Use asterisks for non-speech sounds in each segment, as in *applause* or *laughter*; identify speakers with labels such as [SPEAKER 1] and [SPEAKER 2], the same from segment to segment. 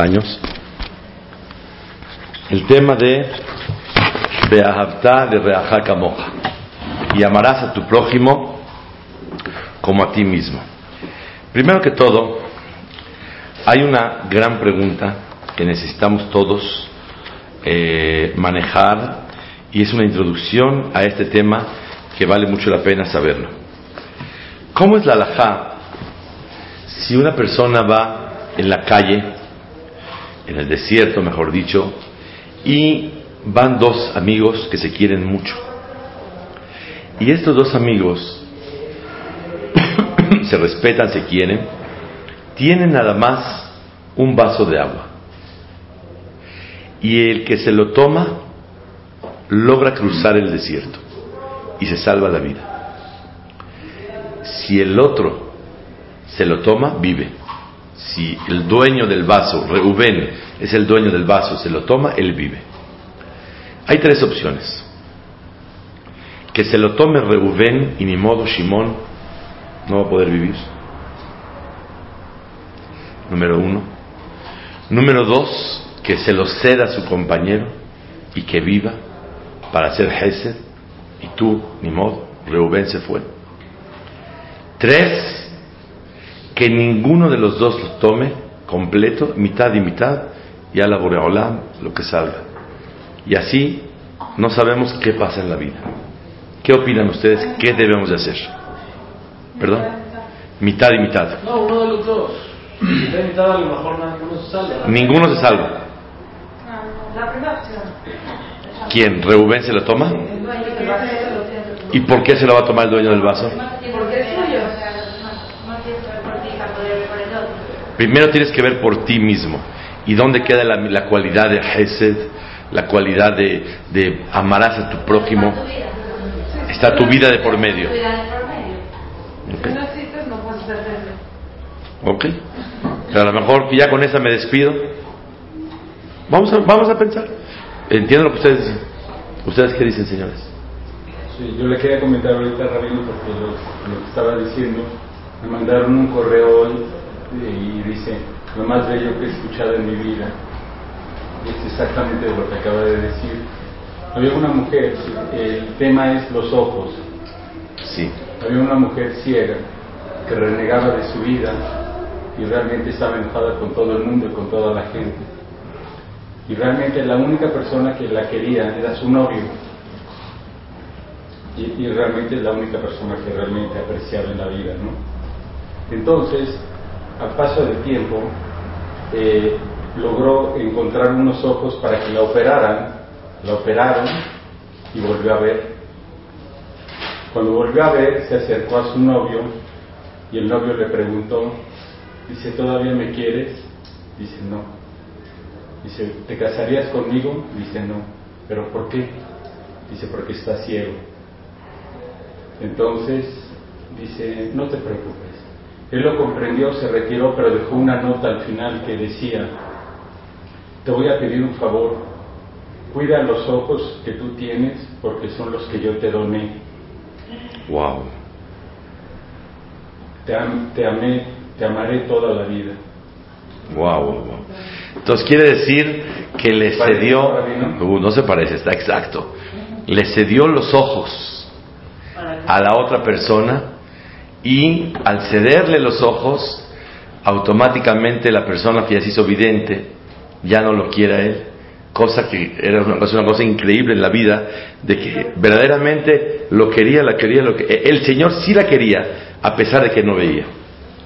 [SPEAKER 1] años el tema de Beahavta de Reaja Kamoja y amarás a tu prójimo como a ti mismo. Primero que todo, hay una gran pregunta que necesitamos todos eh, manejar y es una introducción a este tema que vale mucho la pena saberlo. ¿Cómo es la alajá si una persona va en la calle en el desierto, mejor dicho, y van dos amigos que se quieren mucho. Y estos dos amigos *coughs* se respetan, se quieren, tienen nada más un vaso de agua. Y el que se lo toma logra cruzar el desierto y se salva la vida. Si el otro se lo toma, vive si el dueño del vaso, Reuben, es el dueño del vaso, se lo toma, él vive. Hay tres opciones. Que se lo tome Reuben y ni modo Shimón no va a poder vivir. Número uno. Número dos, que se lo ceda a su compañero y que viva para hacer Hesed y tú, ni modo, Reuben se fue. Tres, que ninguno de los dos lo tome completo, mitad y mitad, y a la Boreolam lo que salga. Y así no sabemos qué pasa en la vida. ¿Qué opinan ustedes? ¿Qué debemos de hacer? ¿Perdón? Mitad y mitad.
[SPEAKER 2] No, uno de los dos. Mitad y mitad a lo mejor ninguno se salva.
[SPEAKER 1] Ninguno se salva.
[SPEAKER 3] La primera opción.
[SPEAKER 1] ¿Quién? ¿Reubén se lo toma? ¿Y por qué se lo va a tomar el dueño del vaso?
[SPEAKER 3] Porque es suyo. No tienes que ver por ti para poder ver por el otro.
[SPEAKER 1] Primero tienes que ver por ti mismo. ¿Y dónde queda la, la cualidad de Hesed? La cualidad de, de amarás a tu prójimo. Está tu vida de por medio.
[SPEAKER 2] Jefe.
[SPEAKER 1] ¿Ok? Pero a lo mejor ya con esa me despido. Vamos a, vamos a pensar. Entiendo lo que ustedes dicen. ¿Ustedes qué dicen, señores?
[SPEAKER 4] Sí, yo le quería comentar ahorita, Rabino, porque lo, lo que estaba diciendo, me mandaron un correo hoy y dice, lo más bello que he escuchado en mi vida. Es exactamente lo que acaba de decir. Había una mujer, el tema es los ojos.
[SPEAKER 1] Sí.
[SPEAKER 4] Había una mujer ciega que renegaba de su vida y realmente estaba enojada con todo el mundo y con toda la gente. Y realmente la única persona que la quería era su novio. Y, y realmente es la única persona que realmente apreciaba en la vida, ¿no? Entonces, al paso del tiempo, eh, logró encontrar unos ojos para que la operaran, la operaron y volvió a ver. Cuando volvió a ver, se acercó a su novio y el novio le preguntó, dice, ¿todavía me quieres? Dice, no. Dice, ¿te casarías conmigo? Dice, no. ¿Pero por qué? Dice, porque está ciego. Entonces, dice, no te preocupes. Él lo comprendió, se retiró, pero dejó una nota al final que decía, te voy a pedir un favor, cuida los ojos que tú tienes porque son los que yo te doné.
[SPEAKER 1] Wow.
[SPEAKER 4] Te, am- te amé, te amaré toda la vida.
[SPEAKER 1] Wow, wow, wow. Entonces quiere decir que le
[SPEAKER 4] ¿Parece
[SPEAKER 1] cedió. Uh, no se parece, está exacto. Le cedió los ojos a la otra persona y al cederle los ojos, automáticamente la persona que ya se hizo vidente ya no lo quiere él. Cosa que era una cosa, increíble en la vida, de que verdaderamente lo quería, la quería, lo que, el Señor sí la quería, a pesar de que no veía.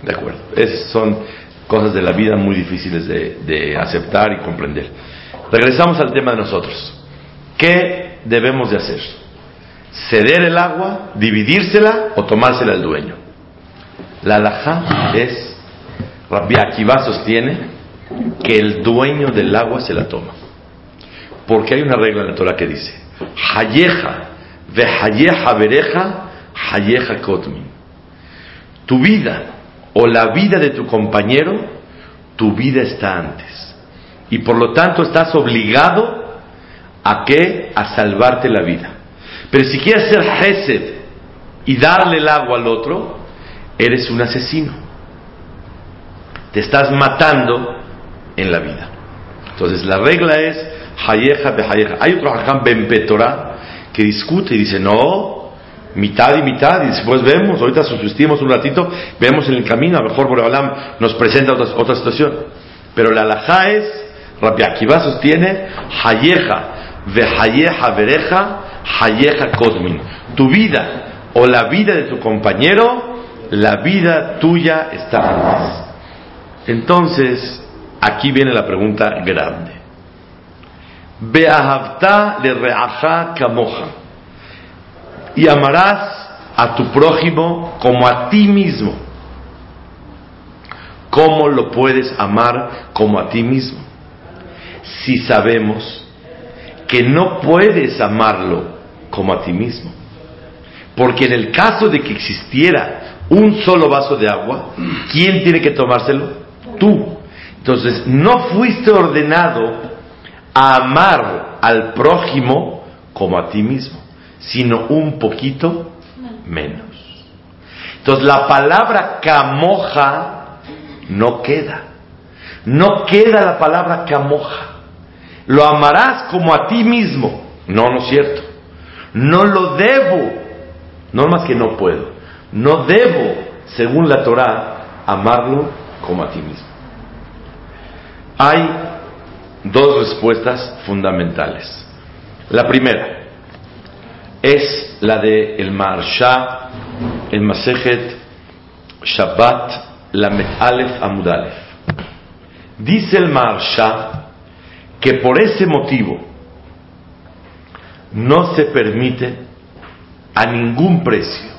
[SPEAKER 1] De acuerdo. Esas son cosas de la vida muy difíciles de, de aceptar y comprender. Regresamos al tema de nosotros. ¿Qué debemos de hacer? ¿Ceder el agua, dividírsela o tomársela al dueño? La alajá es, Rabbi Akiva sostiene que el dueño del agua se la toma. Porque hay una regla en la Torah que dice, Hayeja ve Hayeja bereja, Hayeja kotmin. Tu vida o la vida de tu compañero, tu vida está antes. Y por lo tanto estás obligado a qué? A salvarte la vida. Pero si quieres ser Hesed y darle el agua al otro, eres un asesino. Te estás matando en la vida. Entonces la regla es hayeja de hayeja. Hay otro hajam ben Petorah que discute y dice, no, mitad y mitad, y después vemos, ahorita subsistimos un ratito, vemos en el camino, a lo mejor Boreolam nos presenta otra, otra situación. Pero la alajá es, Rabbi Akiva sostiene, hayeja, hayeja vereja, hayeja kodmin. Tu vida o la vida de tu compañero, la vida tuya está antes. Entonces, aquí viene la pregunta grande. Beahavta le reaja kamoja. Y amarás a tu prójimo como a ti mismo. ¿Cómo lo puedes amar como a ti mismo? Si sabemos que no puedes amarlo como a ti mismo. Porque en el caso de que existiera un solo vaso de agua, ¿quién tiene que tomárselo? Tú. Entonces, no fuiste ordenado a amar al prójimo como a ti mismo, sino un poquito menos. Entonces, la palabra camoja no queda. No queda la palabra camoja. Lo amarás como a ti mismo. No, no es cierto. No lo debo no más que no puedo. No debo, según la Torah, amarlo como a ti mismo. Hay dos respuestas fundamentales. La primera es la de el Marsha, el Masejet Shabbat, la Aleph Amudalef. Dice el Marsha que por ese motivo no se permite a ningún precio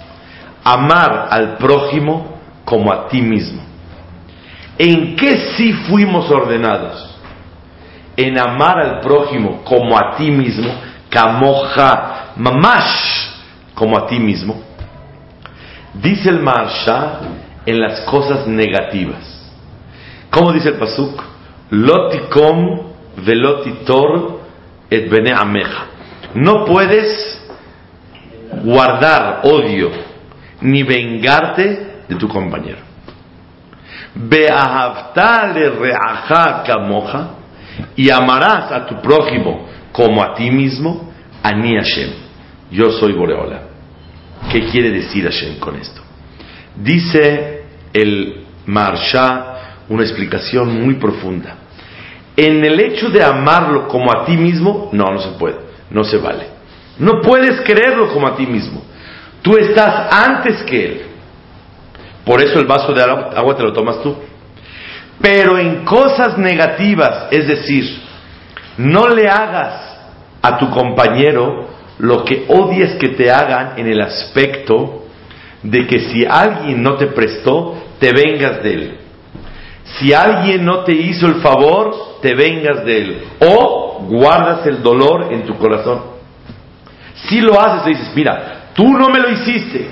[SPEAKER 1] amar al prójimo como a ti mismo. ¿En qué sí fuimos ordenados? En amar al prójimo como a ti mismo, kamoja, mamash, como a ti mismo. Dice el Marsha en las cosas negativas. ¿Cómo dice el Pasuk? Lotikom velotitor et bene ameja. No puedes guardar odio ni vengarte de tu compañero. Beahavtale reaja kamoja y amarás a tu prójimo como a ti mismo, ani Hashem. Yo soy Boreola. ¿Qué quiere decir Hashem con esto? Dice el Marsha una explicación muy profunda. En el hecho de amarlo como a ti mismo, no, no se puede, no se vale. No puedes creerlo como a ti mismo. Tú estás antes que Él. Por eso el vaso de agua te lo tomas tú. Pero en cosas negativas, es decir, no le hagas a tu compañero lo que odies que te hagan en el aspecto de que si alguien no te prestó, te vengas de él. Si alguien no te hizo el favor, te vengas de él. O guardas el dolor en tu corazón. Si lo haces, dices, mira, tú no me lo hiciste,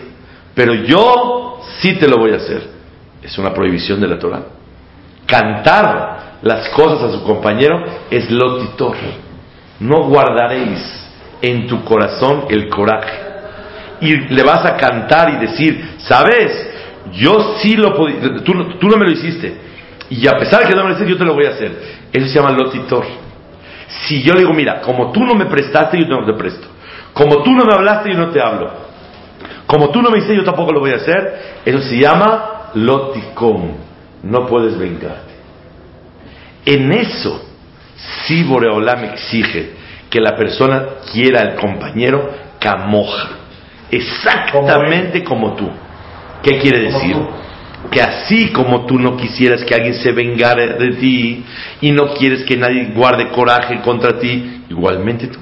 [SPEAKER 1] pero yo sí te lo voy a hacer. Es una prohibición de la Torah. Cantar las cosas a su compañero es lotitor. No guardaréis en tu corazón el coraje. Y le vas a cantar y decir, ¿sabes? Yo sí lo podía, tú, no me lo hiciste. Y a pesar de que no me lo hiciste, yo te lo voy a hacer. Eso se llama lotitor. Si yo le digo, mira, como tú no me prestaste, yo no te presto. Como tú no me hablaste, yo no te hablo. Como tú no me hiciste, yo tampoco lo voy a hacer. Eso se llama loticom. No puedes vengarte. En eso, sí Boreolam exige que la persona quiera al compañero camoja. Exactamente como tú. ¿Qué quiere decir? Que así como tú no quisieras que alguien se vengara de ti y no quieres que nadie guarde coraje contra ti, igualmente tú.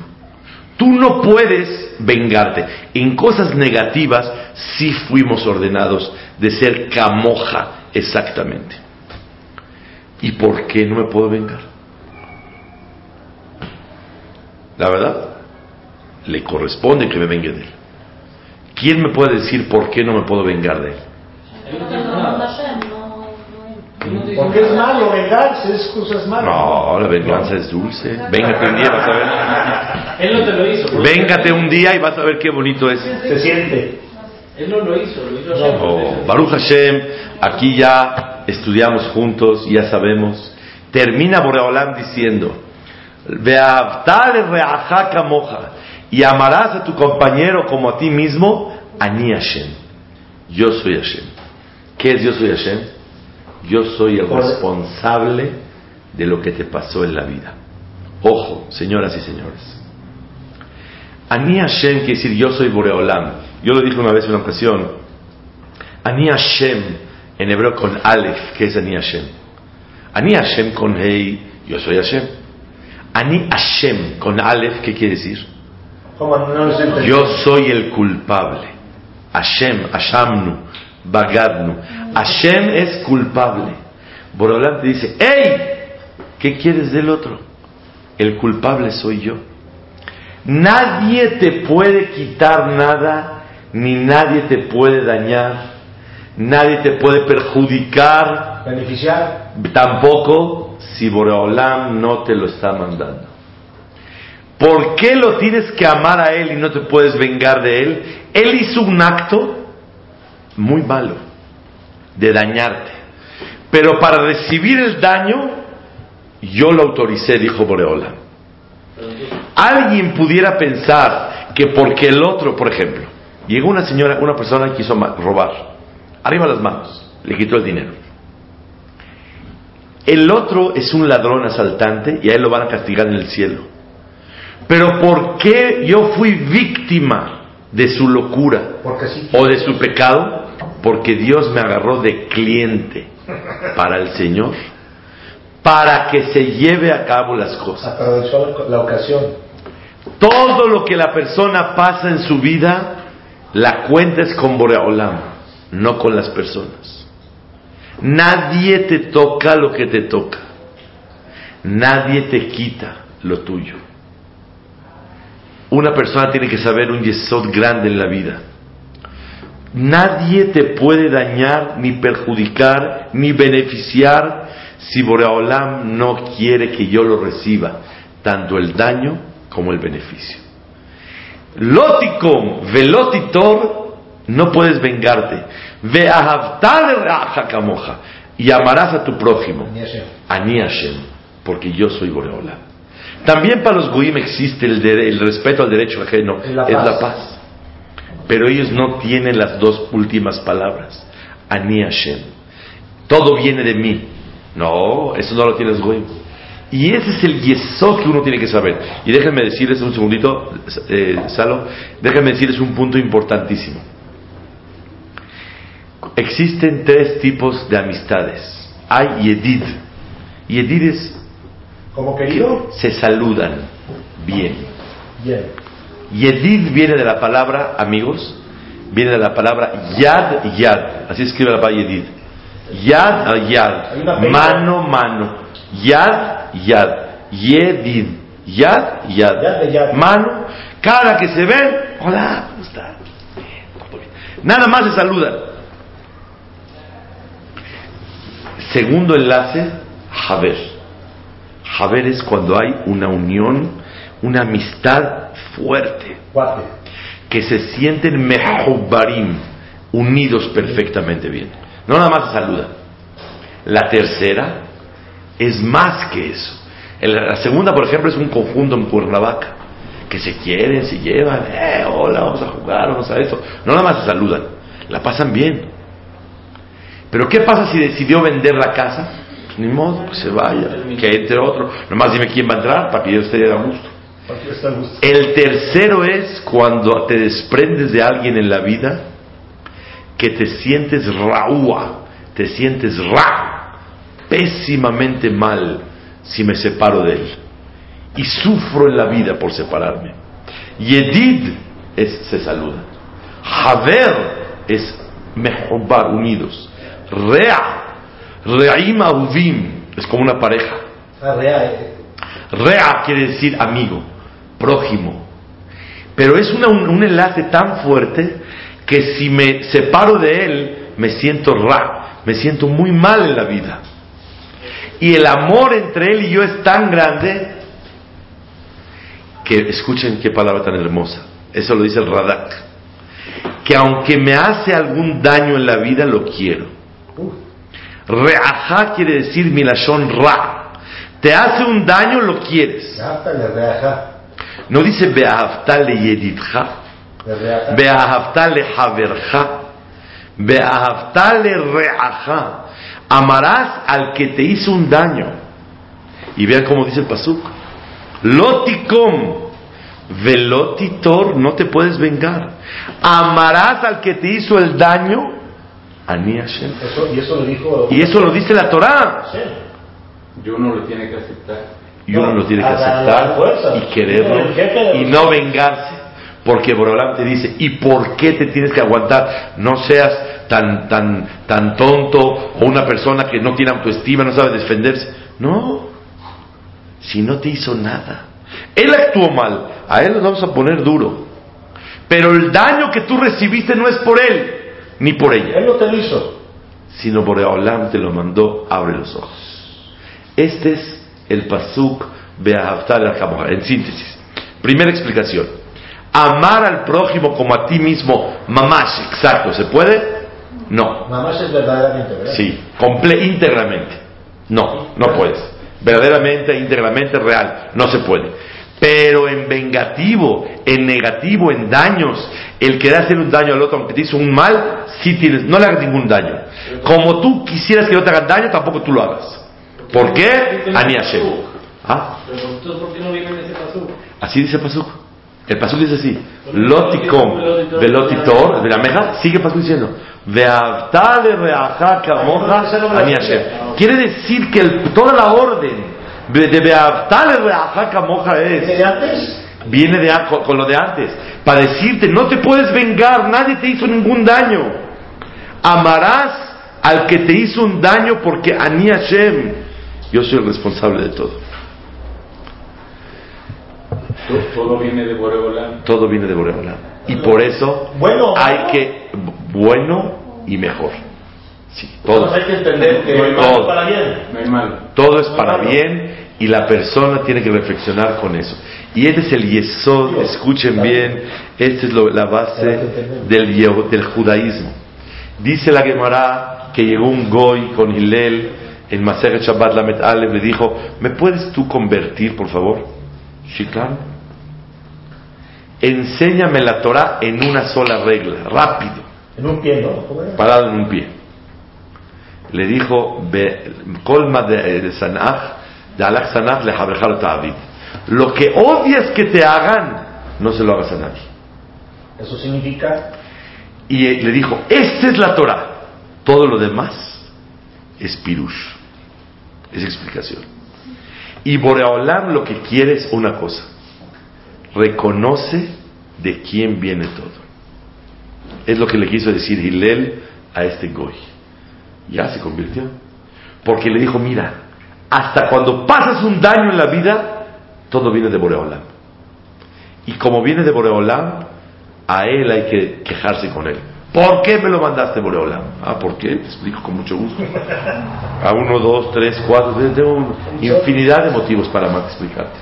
[SPEAKER 1] Tú no puedes vengarte. En cosas negativas sí fuimos ordenados de ser camoja exactamente. ¿Y por qué no me puedo vengar? La verdad, le corresponde que me vengue de él. ¿Quién me puede decir por qué no me puedo vengar de él?
[SPEAKER 2] Porque es malo vengarse, es cosas malas.
[SPEAKER 1] No, la venganza es dulce. Véngate un día, vas a ver.
[SPEAKER 2] Él no te lo hizo.
[SPEAKER 1] Véngate un día y vas a ver qué bonito es.
[SPEAKER 2] Se siente. Él no lo hizo, lo hizo
[SPEAKER 1] Oh, Baruch Hashem, aquí ya estudiamos juntos, ya sabemos termina Boreolam diciendo, Veavtale reaja moja, y amarás a tu compañero como a ti mismo, Ani Hashem. Yo soy Hashem. ¿Qué es yo soy Hashem? Yo soy el responsable de lo que te pasó en la vida. Ojo, señoras y señores. Ani Hashem quiere decir yo soy Boreolam. Yo lo dije una vez en una ocasión. Ani Hashem en hebreo con Aleph, que es Ani Hashem. Ani Hashem con Hei, yo soy Hashem. Ani Hashem con Aleph, ¿qué quiere decir? Yo soy el culpable. Hashem, Hashamnu, Bagadnu. Hashem es culpable. Boreolam te dice, ¡Ey! ¿Qué quieres del otro? El culpable soy yo. Nadie te puede quitar nada, ni nadie te puede dañar, nadie te puede perjudicar,
[SPEAKER 5] beneficiar,
[SPEAKER 1] tampoco si Boreolam no te lo está mandando. ¿Por qué lo tienes que amar a Él y no te puedes vengar de Él? Él hizo un acto muy malo de dañarte. Pero para recibir el daño, yo lo autoricé, dijo Boreolam. Alguien pudiera pensar que porque el otro, por ejemplo, llegó una señora, una persona que quiso robar, arriba las manos, le quitó el dinero. El otro es un ladrón asaltante y a él lo van a castigar en el cielo. Pero ¿por qué yo fui víctima de su locura o de su pecado? Porque Dios me agarró de cliente para el Señor para que se lleve a cabo las cosas.
[SPEAKER 5] Aprovechó la ocasión.
[SPEAKER 1] Todo lo que la persona pasa en su vida, la cuenta es con Boreolam, no con las personas. Nadie te toca lo que te toca. Nadie te quita lo tuyo. Una persona tiene que saber un yesod grande en la vida. Nadie te puede dañar, ni perjudicar, ni beneficiar si Boreolam no quiere que yo lo reciba, tanto el daño como el beneficio. Loticom, velotitor, no puedes vengarte. Ve camoja y amarás a tu prójimo. Ani Hashem, porque yo soy Boreolam. También para los Goim existe el, el respeto al derecho ajeno, es la paz. Pero ellos no tienen las dos últimas palabras. Ani Hashem. Todo viene de mí. No, eso no lo tienes Goim. Y ese es el yeso que uno tiene que saber. Y déjenme decirles un segundito, eh, Salo, déjenme decirles un punto importantísimo. Existen tres tipos de amistades. Hay Yedid. Yedid es
[SPEAKER 5] como querido,
[SPEAKER 1] se saludan bien.
[SPEAKER 5] Bien.
[SPEAKER 1] Yedid viene de la palabra amigos, viene de la palabra yad yad, así escribe la palabra yedid. Yad yad, mano mano, yad yad, yedid, yad yad, mano, cada que se ven, hola, ¿cómo está? Nada más se saludan. Segundo enlace, Javer. Javer es cuando hay una unión, una amistad fuerte. Que se sienten mehubarim, unidos perfectamente bien. No nada más se saludan. La tercera es más que eso. La segunda, por ejemplo, es un conjunto en Cuernavaca. Que se quieren, se llevan, eh, hola, vamos a jugar, vamos a esto. No nada más se saludan, la pasan bien. Pero ¿qué pasa si decidió vender la casa? ni modo, que se vaya, que entre otro. Nomás dime quién va a entrar para que yo esté a gusto. El tercero es cuando te desprendes de alguien en la vida que te sientes raúa, te sientes ra, pésimamente mal si me separo de él. Y sufro en la vida por separarme. Yedid es se saluda. Haver es mejobar, unidos. Rea Re'im Ahuvim es como una pareja. Rea quiere decir amigo, prójimo. Pero es un, enlace tan fuerte que si me separo de él, me siento ra, me siento muy mal en la vida. Y el amor entre él y yo es tan grande que escuchen qué palabra tan hermosa. Eso lo dice el Radak. Que aunque me hace algún daño en la vida, lo quiero. Re'ajá quiere decir milashon ra. Te hace un daño, lo quieres. No dice Beahavta le yedidja,
[SPEAKER 5] Le reaja.
[SPEAKER 1] Beahavta le haverja, Beahavta le reaja. Amarás al que te hizo un daño. Y vean cómo dice el pasuk. Loticom, velotitor, no te puedes vengar. Amarás al que te hizo el daño. Ani Hashem.
[SPEAKER 5] Eso, y eso lo dijo.
[SPEAKER 1] Y eso lo dice la Torah.
[SPEAKER 5] Sí.
[SPEAKER 4] Y uno lo tiene que aceptar.
[SPEAKER 1] Y uno lo tiene que aceptar
[SPEAKER 5] fuerza.
[SPEAKER 1] y quererlo y no vengarse. Porque Borolam te dice, ¿y por qué te tienes que aguantar? No seas tan, tan, tan tonto o una persona que no tiene autoestima, no sabe defenderse. No, si no te hizo nada. Él actuó mal, a él lo vamos a poner duro. Pero el daño que tú recibiste no es por él, ni por ella
[SPEAKER 5] Él no te lo hizo.
[SPEAKER 1] sino Boreolam te lo mandó, abre los ojos. Este es el pasuk Beahavtal al En síntesis, primera explicación. Amar al prójimo como a ti mismo, mamash, exacto, ¿se puede? No.
[SPEAKER 5] Mamá es verdaderamente, ¿verdad?
[SPEAKER 1] Sí, comple íntegramente. No, no puedes. Verdaderamente, íntegramente, real, no se puede. Pero en vengativo, en negativo, en daños, el querer hacer un daño al otro, aunque te hizo un mal, sí tienes, no le hagas ningún daño. Como tú quisieras que no te hagan daño, tampoco tú lo hagas. ¿Por qué? Ani. ¿Ah?
[SPEAKER 2] ¿por qué no viene en ese paso?
[SPEAKER 1] Así dice el pasuk. El pasuk dice así: Loticom, velotitor, de la meja, sigue pasuk diciendo: Veavtale reaja kamoja ani. Quiere decir que el- toda la orden de de Veavtale reaja kamoja es
[SPEAKER 5] ¿Desde antes?
[SPEAKER 1] viene de, con, con lo de antes, para decirte, no te puedes vengar, nadie te hizo ningún daño. Amarás al que te hizo un daño porque Ani Hashem, yo soy el responsable de todo.
[SPEAKER 4] Todo, viene de Boreolam.
[SPEAKER 1] Todo viene de Boreolam. Y por eso
[SPEAKER 5] Bueno,
[SPEAKER 1] hay que, bueno y mejor. Sí, todo.
[SPEAKER 5] Entonces hay que entender que
[SPEAKER 4] No
[SPEAKER 1] todo.
[SPEAKER 5] para bien.
[SPEAKER 4] No hay mal.
[SPEAKER 1] Todo es para bien y la persona tiene que reflexionar con eso. Y este es el yesod, escuchen bien, esta es lo- la base del judaísmo. Dice la Gemara que llegó un goy con Hillel en Maseret Shabbat Lamet Aleph, le dijo, ¿me puedes tú convertir, por favor? Sí, claro. Enséñame la Torah en una sola regla, rápido
[SPEAKER 5] En un pie, ¿no?
[SPEAKER 1] Parado en un pie. Le dijo, "Be- colma de, de Sanaj, de Alach Sanaj le ta'avid. Lo que odias que te hagan, no se lo hagas a nadie.
[SPEAKER 5] Eso significa
[SPEAKER 1] Y eh, le dijo, esta es la Torah. Todo lo demás es pirush. Es explicación. Y Boreolam lo que quiere es una cosa. Reconoce de quién viene todo. Es lo que le quiso decir Hillel a este Goy. Ya se convirtió. Porque le dijo, mira, hasta cuando pasas un daño en la vida, todo viene de Boreolam. Y como viene de Boreolam, a él hay que quejarse con él. ¿Por qué me lo mandaste, Boreolam? Ah, ¿por qué? Te explico con mucho gusto. A uno, dos, tres, cuatro, tengo infinidad de motivos para más explicarte.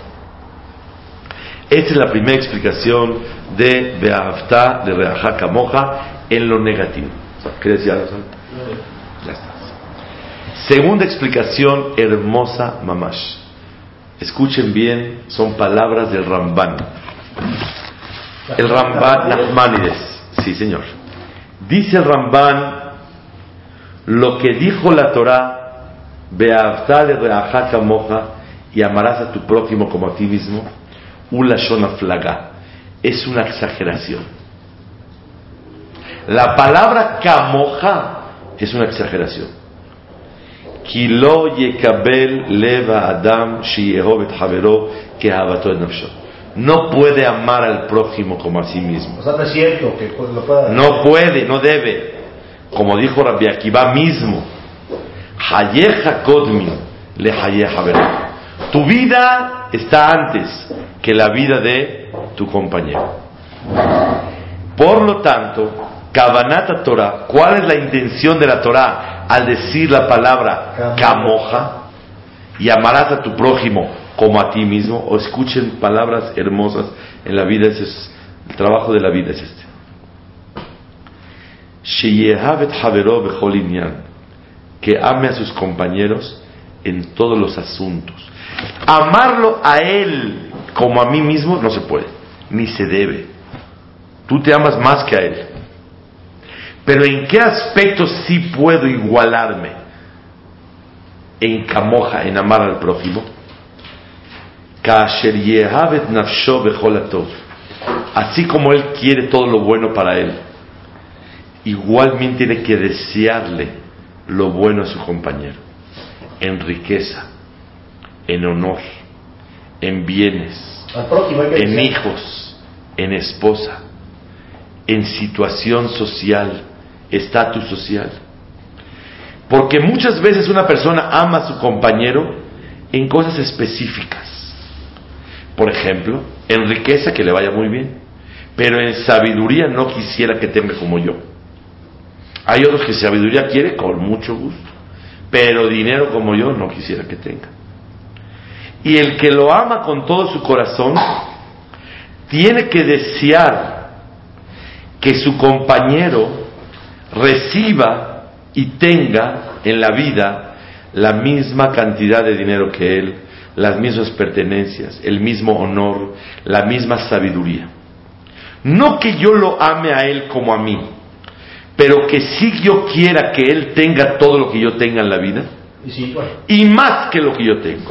[SPEAKER 1] Esta es la primera explicación de Beahavta, de Reajá Kamoja, en lo negativo. ¿Qué decía? Ya está. Segunda explicación hermosa, mamash. Escuchen bien, son palabras del Ramban. El Ramban Nachmanides, sí señor. Dice el Ramban lo que dijo la Torah, Beavtale reajá kamoja y amarás a tu prójimo como a ti mismo, Ulashon aflaga, es una exageración. La palabra kamoja es una exageración. Kilo yekabel leva adam sheyehov et havero que. No puede amar al prójimo como a sí mismo.
[SPEAKER 5] O sea, no es cierto que lo pueda
[SPEAKER 1] No puede, no debe. Como dijo Rabbi Akiva mismo, Hayeja Kodmi le Hayeja. Tu vida está antes que la vida de tu compañero. Por lo tanto, Kabanata Torah, ¿cuál es la intención de la Torah al decir la palabra Kamoja? Y amarás a tu prójimo como a ti mismo. O escuchen palabras hermosas en la vida, ese es el trabajo de la vida es este. Que ame a sus compañeros en todos los asuntos. Amarlo a Él como a mí mismo no se puede, ni se debe. Tú te amas más que a Él. Pero ¿en qué aspectos sí puedo igualarme en camoja, en amar al prójimo? Así como Él quiere todo lo bueno para Él, igualmente tiene que desearle lo bueno a su compañero, en riqueza, en honor, en bienes, en hijos, en esposa, en situación social, estatus social. Porque muchas veces una persona ama a su compañero en cosas específicas. Por ejemplo, en riqueza que le vaya muy bien, pero en sabiduría no quisiera que tenga como yo. Hay otros que sabiduría quiere con mucho gusto, pero dinero como yo no quisiera que tenga. Y el que lo ama con todo su corazón, tiene que desear que su compañero reciba y tenga en la vida la misma cantidad de dinero que él, las mismas pertenencias, el mismo honor, la misma sabiduría. No que yo lo ame a él como a mí, pero que sí yo quiera que él tenga todo lo que yo tenga en la vida y más que lo que yo tengo.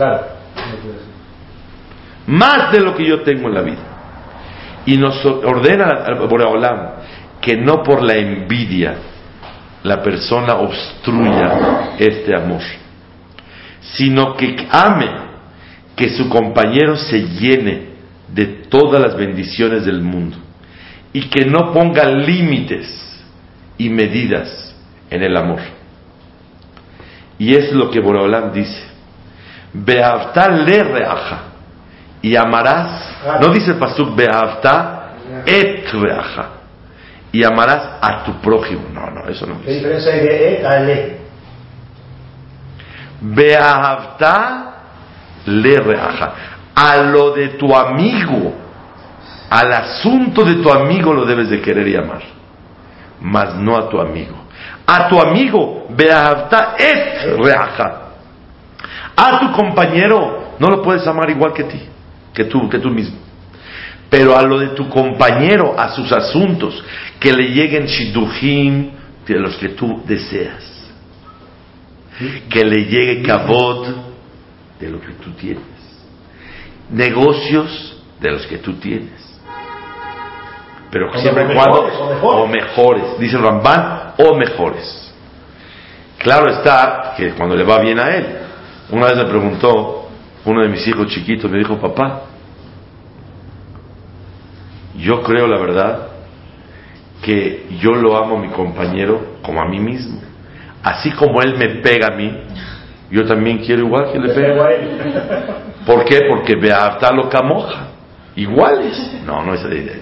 [SPEAKER 1] Más de lo que yo tengo en la vida. Y nos ordena Boreolam que no por la envidia la persona obstruya este amor, sino que ame que su compañero se llene de todas las bendiciones del mundo y que no ponga límites y medidas en el amor. Y es lo que Boreolam dice. Behavta le reaja y amarás, no dice el pasuk Behavta et reaja y amarás a tu prójimo. No, no, eso no
[SPEAKER 5] ¿Qué diferencia hay de et a le?
[SPEAKER 1] Beahavta le reaja. A lo de tu amigo, al asunto de tu amigo lo debes de querer y amar, mas no a tu amigo. A tu amigo, beahavta et reaja. A tu compañero no lo puedes amar igual que ti, que tú, que tú mismo. Pero a lo de tu compañero, a sus asuntos, que le lleguen shidujim de los que tú deseas. Que le llegue kabod de lo que tú tienes. Negocios de los que tú tienes. Pero siempre y cuando, o mejores, dice Ramban, o mejores. Claro está que cuando le va bien a él. Una vez me preguntó uno de mis hijos chiquitos, me dijo, papá, yo creo la verdad que yo lo amo a mi compañero como a mí mismo. Así como él me pega a mí, yo también quiero igual que le pegue a él. ¿Por qué? Porque lo camoja. Iguales. No, no es idea.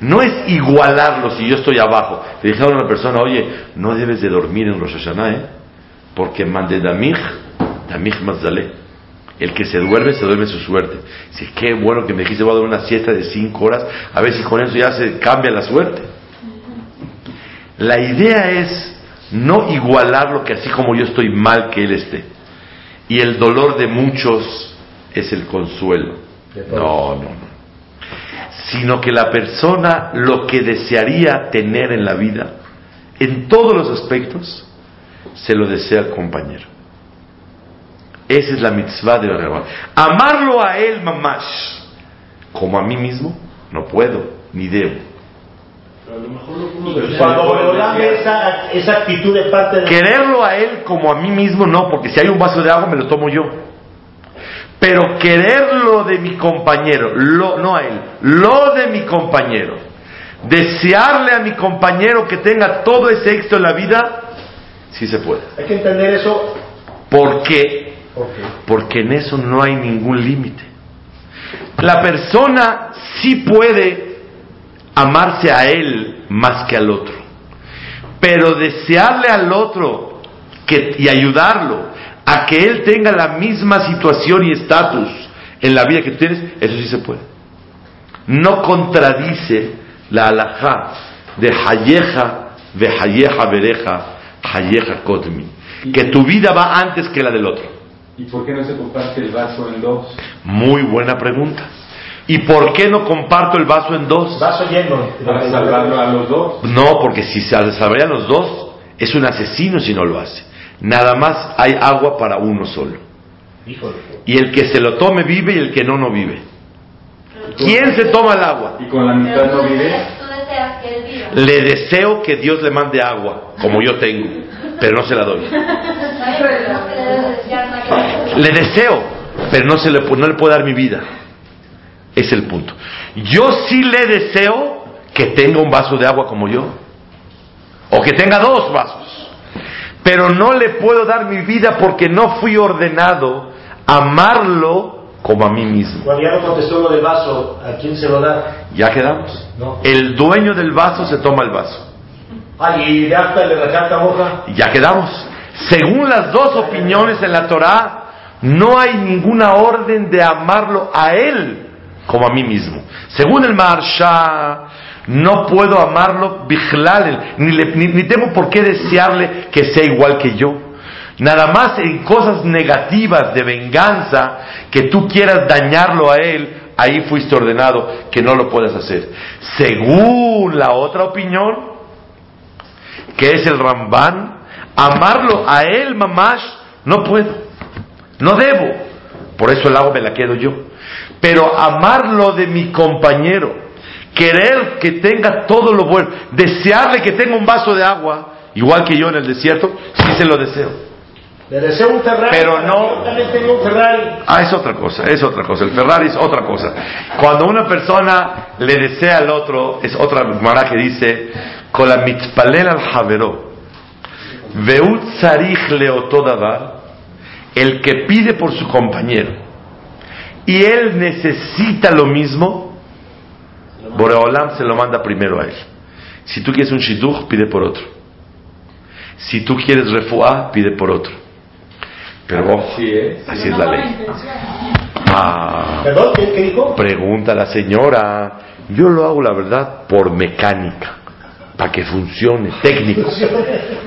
[SPEAKER 1] No es igualarlo si yo estoy abajo. Le dijeron a una persona, oye, no debes de dormir en Rosh Hashanah, ¿eh? Porque mande damich, damich mazdale. El que se duerme, se duerme su suerte. Dice, qué bueno que me dijiste, voy a dar una siesta de cinco horas, a ver si con eso ya se cambia la suerte. La idea es no igualar lo que así como yo estoy mal que él esté. Y el dolor de muchos es el consuelo. No, no, no. Sino que la persona lo que desearía tener en la vida, en todos los aspectos, se lo desea al compañero. Esa es la mitzvah de la Amarlo a él, mamash, como a mí mismo, no puedo, ni debo.
[SPEAKER 5] Cuando esa, esa actitud de parte de...
[SPEAKER 1] Quererlo a él como a mí mismo, no, porque si hay un vaso de agua me lo tomo yo. Pero quererlo de mi compañero, lo, no a él, lo de mi compañero, desearle a mi compañero que tenga todo ese éxito en la vida, sí se puede.
[SPEAKER 5] Hay que entender eso.
[SPEAKER 1] ¿Por qué? ¿Por qué? Porque en eso no hay ningún límite. La persona sí puede amarse a él más que al otro. Pero desearle al otro que, y ayudarlo a que él tenga la misma situación y estatus en la vida que tú tienes, eso sí se puede. No contradice la alajá de Hayeja, de Hayeja Bereja, Hayeja Kodmi, que tu vida va antes que la del otro.
[SPEAKER 4] ¿Y por qué no se comparte el vaso en dos?
[SPEAKER 1] Muy buena pregunta. ¿Y por qué no comparto el vaso en dos?
[SPEAKER 5] Vaso lleno.
[SPEAKER 4] Para salvarlo a los dos.
[SPEAKER 1] No, porque si se salvarían los dos, es un asesino si no lo hace. Nada más hay agua para uno solo.
[SPEAKER 5] Híjole.
[SPEAKER 1] Y el que se lo tome vive y el que no, no vive. ¿Quién se toma el agua?
[SPEAKER 4] Y con la mitad no vive.
[SPEAKER 1] Le deseo que Dios le mande agua, como yo tengo, pero no se la doy.
[SPEAKER 3] Le
[SPEAKER 1] deseo, pero no, se le, no le puedo dar mi vida. Es el punto. Yo sí le deseo que tenga un vaso de agua como yo. O que tenga dos vasos. Pero no le puedo dar mi vida porque no fui ordenado a amarlo como a mí mismo.
[SPEAKER 5] Cuando ya no contestó lo del vaso, ¿a quién se lo da?
[SPEAKER 1] ¿Ya quedamos?
[SPEAKER 5] No.
[SPEAKER 1] El dueño del vaso se toma el vaso.
[SPEAKER 5] Y de acta le.
[SPEAKER 1] Ya quedamos. Según las dos opiniones en la Torá, no hay ninguna orden de amarlo a él como a mí mismo. Según el Maharsha, no puedo amarlo ni, le- ni, ni tengo por qué desearle que sea igual que yo. Nada más en cosas negativas de venganza que tú quieras dañarlo a él, ahí fuiste ordenado que no lo puedes hacer. Según la otra opinión, que es el Ramban, amarlo a él, mamash, no puedo, no debo. Por eso el agua me la quedo yo. Pero amarlo de mi compañero, querer que tenga todo lo bueno, desearle que tenga un vaso de agua, igual que yo en el desierto, sí se lo deseo.
[SPEAKER 5] Le deseo un Ferrari.
[SPEAKER 1] Pero no-
[SPEAKER 5] que Yo también tengo un Ferrari.
[SPEAKER 1] Ah, es otra cosa, es otra cosa. El Ferrari es otra cosa. Cuando una persona le desea al otro, es otra mara que dice, con la mitzpalel al javero, veut sarich leoto davar, el que pide por su compañero, y él necesita lo mismo, Boreolam se lo manda primero a él. Si tú quieres un shidduch, pide por otro. Si tú quieres refuá, pide por otro. Pero ojo,
[SPEAKER 4] Así es.
[SPEAKER 1] así es la ley. Ah,
[SPEAKER 5] ¿Perdón? ¿Qué, qué dijo?
[SPEAKER 1] pregunta la señora. Yo lo hago, la verdad, por mecánica. Para que funcione, técnico.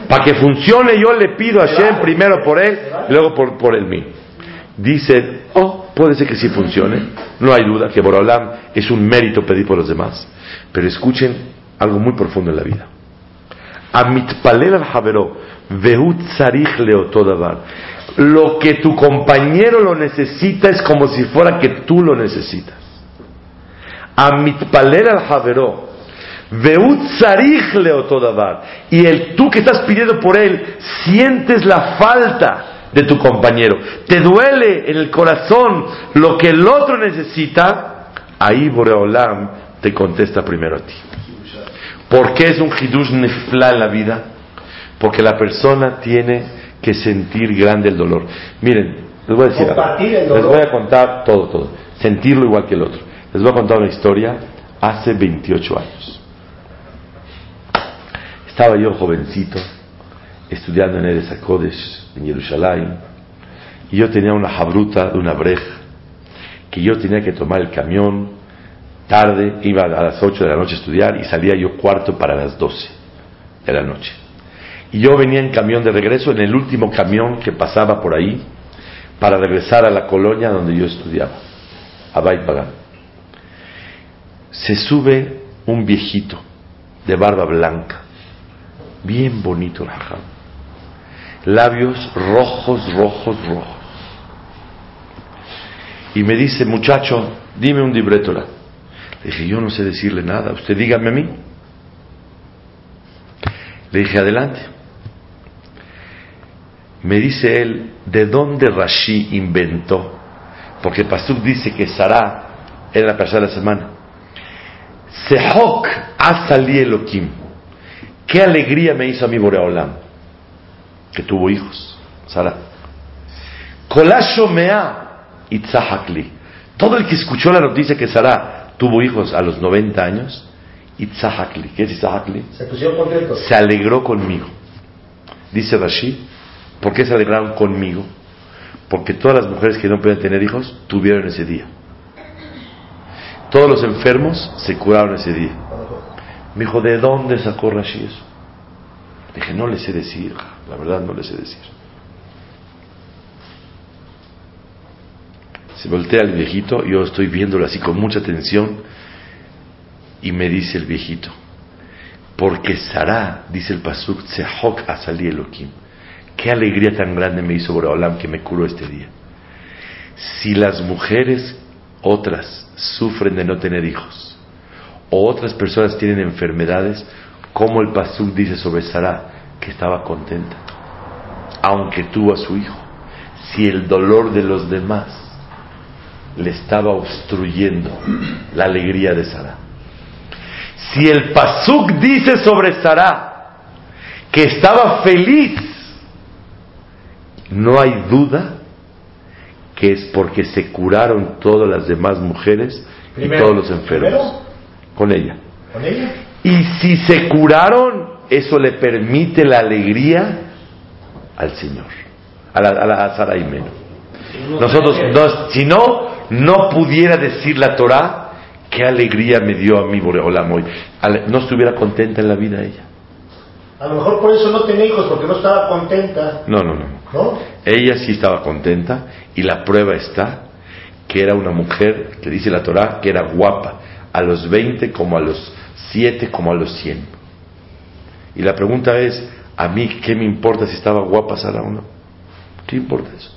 [SPEAKER 1] Para que funcione, yo le pido a Shem primero por él y luego por, por el mí. Dice, oh, puede ser que sí funcione. No hay duda que Borolam es un mérito pedir por los demás. Pero escuchen algo muy profundo en la vida. Al Javero. Lo que tu compañero lo necesita es como si fuera que tú lo necesitas. Al Javero. Y el tú que estás pidiendo por él, sientes la falta de tu compañero. Te duele en el corazón lo que el otro necesita. Ahí Boreolam te contesta primero a ti. ¿Por qué es un hidush nefla en la vida? Porque la persona tiene que sentir grande el dolor. Miren, les voy a decir algo. Les voy a contar todo, todo. Sentirlo igual que el otro. Les voy a contar una historia hace 28 años. Estaba yo jovencito, estudiando en Eres Kodesh, en Jerusalén, y yo tenía una jabruta de una breja, que yo tenía que tomar el camión tarde, iba a las 8 de la noche a estudiar y salía yo cuarto para las 12 de la noche. Y yo venía en camión de regreso, en el último camión que pasaba por ahí, para regresar a la colonia donde yo estudiaba, a Bait Bagan. Se sube un viejito de barba blanca, bien bonito, rajam. Labios rojos, rojos, rojos. Y me dice, muchacho, dime un librétola. Le dije, yo no sé decirle nada, usted dígame a mí. Le dije, adelante. Me dice él, ¿de dónde Rashi inventó? Porque Pasuk dice que Sarah era la persona de la semana. Sehok asali Elohim. Qué alegría me hizo a mi Boreolam. Que tuvo hijos. Sarah. Kolasho mea itzahakli. Todo el que escuchó la noticia que Sarah tuvo hijos a los 90 años, itzahakli. ¿Qué es itzahakli?
[SPEAKER 5] Se pusieron contentos.
[SPEAKER 1] se alegró conmigo. Dice Rashid, ¿por qué se alegraron conmigo? Porque todas las mujeres que no podían tener hijos tuvieron ese día. Todos los enfermos se curaron ese día. Me dijo, ¿de dónde sacó Rashid eso? Dije, no le sé decir, la verdad no le sé decir. Se voltea el viejito, yo estoy viéndolo así con mucha atención y me dice el viejito, porque Sara, dice el Pasuk, Sehok Asali Elohim, qué alegría tan grande me hizo Boraholam que me curó este día. Si las mujeres otras sufren de no tener hijos, o otras personas tienen enfermedades, como el Pasuk dice sobre Sara, que estaba contenta, aunque tuvo a su hijo, si el dolor de los demás le estaba obstruyendo la alegría de Sara. Si el Pasuk dice sobre Sara que estaba feliz, no hay duda que es porque se curaron todas las demás mujeres y todos los enfermos
[SPEAKER 5] Primero.
[SPEAKER 1] con ella.
[SPEAKER 5] ¿Con ella?
[SPEAKER 1] Y si se curaron, eso le permite la alegría al Señor, a la, a la a Sara y Meno. Nosotros, no- si no, no pudiera decir la Torah, qué alegría me dio a mí Boreolam hoy. No estuviera contenta en la vida ella.
[SPEAKER 5] A lo mejor por eso no tenía hijos, porque no estaba contenta,
[SPEAKER 1] No, no, no.
[SPEAKER 5] ¿no?
[SPEAKER 1] Ella sí estaba contenta y la prueba está que era una mujer, que dice la Torah, que era guapa, a los 20 como a los 7 como a los 100. Y la pregunta es, ¿a mí qué me importa si estaba guapa Sara o no? ¿Qué importa eso?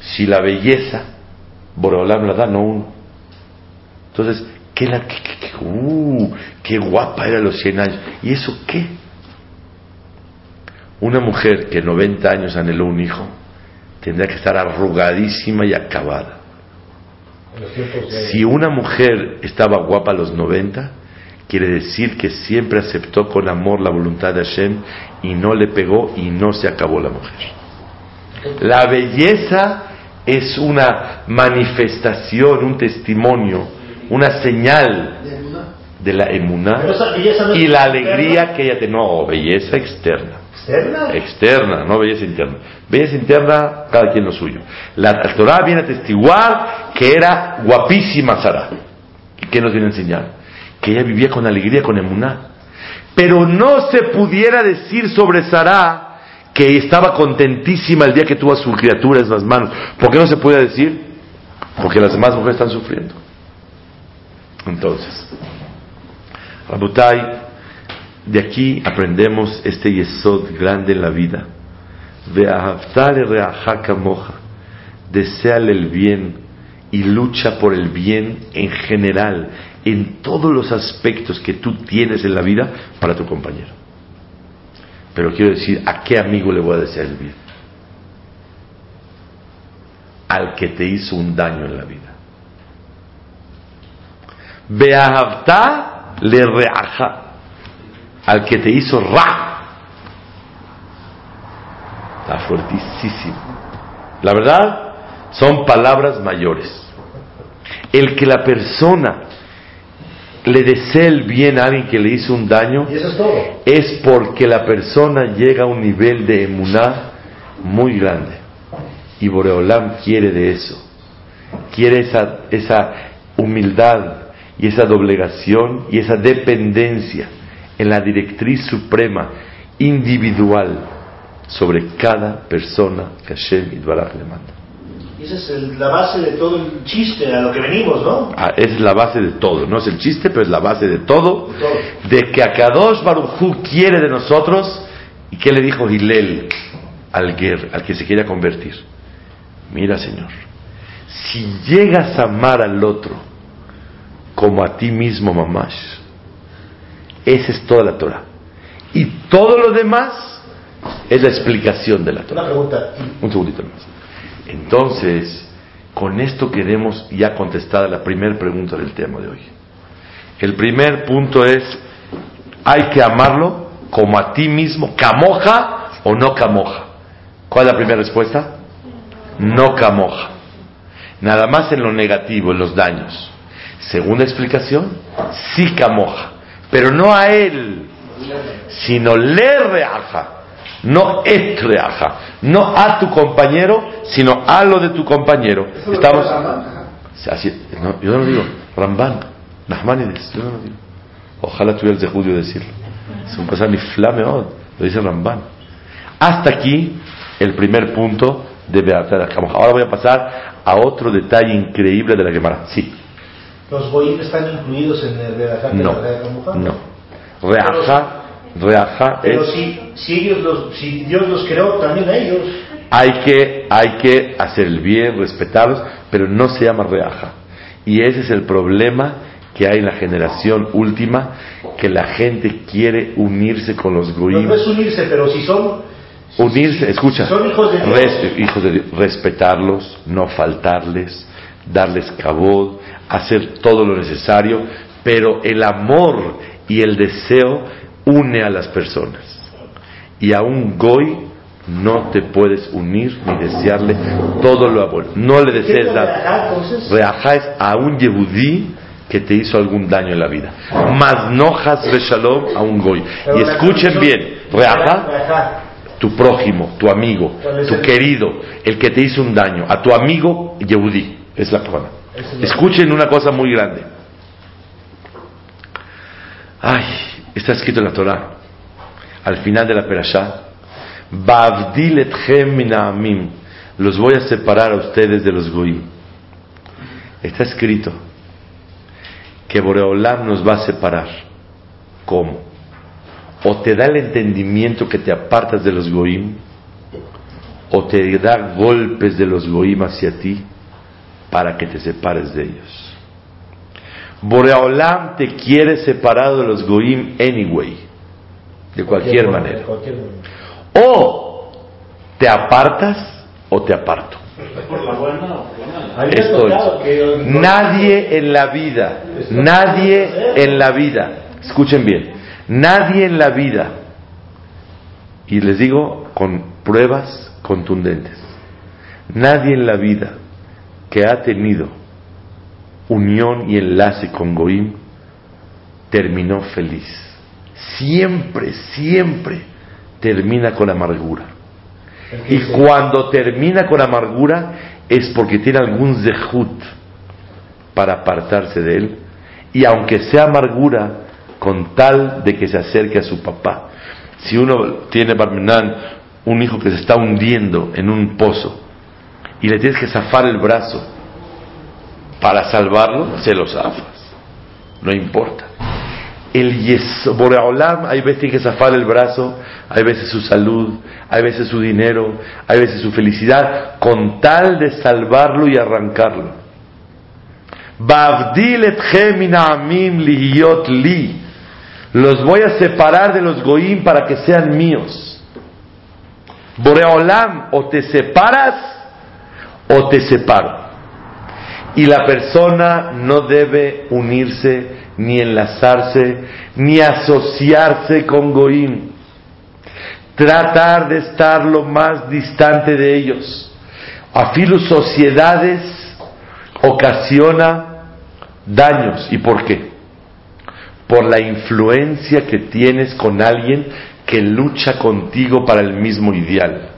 [SPEAKER 1] Si la belleza, Boreolam la da, no uno. Entonces, ¿qué, la, qué, qué- qué- uh, qué guapa era a los 100 años? ¿Y eso qué? Una mujer que 90 años anheló un hijo tendría que estar arrugadísima y acabada.
[SPEAKER 5] En los tiempos de...
[SPEAKER 1] Si una mujer estaba guapa a los 90, quiere decir que siempre aceptó con amor la voluntad de Hashem y no le pegó y no se acabó la mujer. La belleza es una manifestación, un testimonio, una señal de la emuná y la alegría que ella tiene. No, belleza externa
[SPEAKER 5] ¿Externa?
[SPEAKER 1] no belleza interna. Belleza interna, cada quien lo suyo. La Torah viene a testiguar que era guapísima Sara. ¿Y qué nos viene a enseñar? Que ella vivía con alegría, con emuná. Pero no se pudiera decir sobre Sara que estaba contentísima el día que tuvo a su criatura en las manos. ¿Por qué no se puede decir? Porque las demás mujeres están sufriendo. Entonces, Rabutai, de aquí aprendemos este yesod grande en la vida. Kamoja. Deseale el bien y lucha por el bien en general, en todos los aspectos que tú tienes en la vida para tu compañero. Pero quiero decir, ¿a qué amigo le voy a desear el bien? Al que te hizo un daño en la vida. Beahavta le reaja. Al que te hizo ra. Está fuertísimo. La verdad, son palabras mayores. El que la persona le desee el bien a alguien que le hizo un daño
[SPEAKER 5] Y eso es todo.
[SPEAKER 1] es porque la persona llega a un nivel de emuná muy grande. Y Boreolam quiere de eso. Quiere esa, esa humildad y esa doblegación y esa dependencia en la directriz suprema individual sobre cada persona que Hashem Yitbaraj le manda.
[SPEAKER 5] Esa es el- la base de todo el chiste a lo que venimos, ¿no?
[SPEAKER 1] Ah, es la base de todo, no es el chiste, pero es la base de todo,
[SPEAKER 5] De todo.
[SPEAKER 1] de que Akadosh Baruj quiere de nosotros, y qué le dijo Hilel al que se quiera convertir. Mira, Señor, si llegas a amar al otro como a ti mismo, mamash, esa es toda la Torah. Y todo lo demás es la explicación de la Torah.
[SPEAKER 5] Una pregunta.
[SPEAKER 1] Un segundito más. Entonces, con esto queremos ya contestada la primera pregunta del tema de hoy. El primer punto es, hay que amarlo como a ti mismo, camoja o no camoja. ¿Cuál es la primera respuesta? No camoja. Nada más en lo negativo, en los daños. Segunda explicación, sí camoja, pero no a él, sino le reaja, no et reaja, no a tu compañero, sino a lo de tu compañero. Estamos. Así, no, yo no lo digo, Ramban, Nahmanides, yo no lo digo. Ojalá tuviera el de judío decirlo. Es un ni flame, lo dice Ramban. Hasta aquí el primer punto de Beatar Ahora voy a pasar a otro detalle increíble de la Gemara. Sí.
[SPEAKER 5] ¿Los goyim están incluidos en el Beatar
[SPEAKER 1] No, no. Reaja, reaja
[SPEAKER 5] Pero
[SPEAKER 1] es...
[SPEAKER 5] si, si, ellos los, si Dios los creó, también a ellos.
[SPEAKER 1] Hay que, hay que hacer el bien, respetarlos, pero no se llama reaja. Y ese es el problema que hay en la generación última, que la gente quiere unirse con los goyim.
[SPEAKER 5] no es unirse, pero si son.
[SPEAKER 1] Unirse, escucha,
[SPEAKER 5] Son hijos de Dios.
[SPEAKER 1] res- hijos de Dios, respetarlos, no faltarles, darles cabod, hacer todo lo necesario, pero el amor y el deseo une a las personas. Y a un goy no te puedes unir ni desearle todo lo bueno. No le
[SPEAKER 5] ¿Qué
[SPEAKER 1] desees
[SPEAKER 5] es
[SPEAKER 1] dar.
[SPEAKER 5] Beatar, entonces?
[SPEAKER 1] Reajá es a un yehudí que te hizo algún daño en la vida. Mas no has shalom a un goy. Y escuchen bien, reajá tu prójimo, tu amigo,
[SPEAKER 5] ¿Cuál es
[SPEAKER 1] tu querido, el que te hizo un daño, a tu amigo Yehudí, es la Escuchen una cosa muy grande. Ay, está escrito en la Torah, al final de la perashá, Bavdil etchem los voy a separar a ustedes de los goim. Está escrito que Boreolam nos va a separar. ¿Cómo? o te da el entendimiento que te apartas de los goim, o te da golpes de los goim hacia ti para que te separes de ellos. Boreolam te quiere separado de los goim anyway, de cualquier manera.
[SPEAKER 5] De cualquier manera.
[SPEAKER 1] O te apartas o te aparto.
[SPEAKER 2] ¿Por la buena o por la mala?
[SPEAKER 5] A mí me ha
[SPEAKER 1] Esto
[SPEAKER 5] tocado
[SPEAKER 1] es.
[SPEAKER 5] que-
[SPEAKER 1] Nadie en la vida, nadie en la vida, escuchen bien, nadie en la vida, y les digo con pruebas contundentes, nadie en la vida que ha tenido unión y enlace con Goim terminó feliz. Siempre, siempre termina con amargura. Y cuando termina con amargura es porque tiene algún zehut para apartarse de él. Y aunque sea amargura, con tal de que se acerque a su papá. Si uno tiene un hijo que se está hundiendo en un pozo, y le tienes que zafar el brazo para salvarlo, se lo zafas. No importa. El yes, Boreolam, hay veces que zafar el brazo, hay veces su salud, hay veces su dinero, hay veces su felicidad, con tal de salvarlo y arrancarlo. Li. Los voy a separar de los goim para que sean míos. Boreolam, o te separas o te separo. Y la persona no debe unirse, ni enlazarse, ni asociarse con Goim. Tratar de estar lo más distante de ellos. Afilo sociedades ocasiona daños. ¿Y por qué? Por la influencia que tienes con alguien que lucha contigo para el mismo ideal.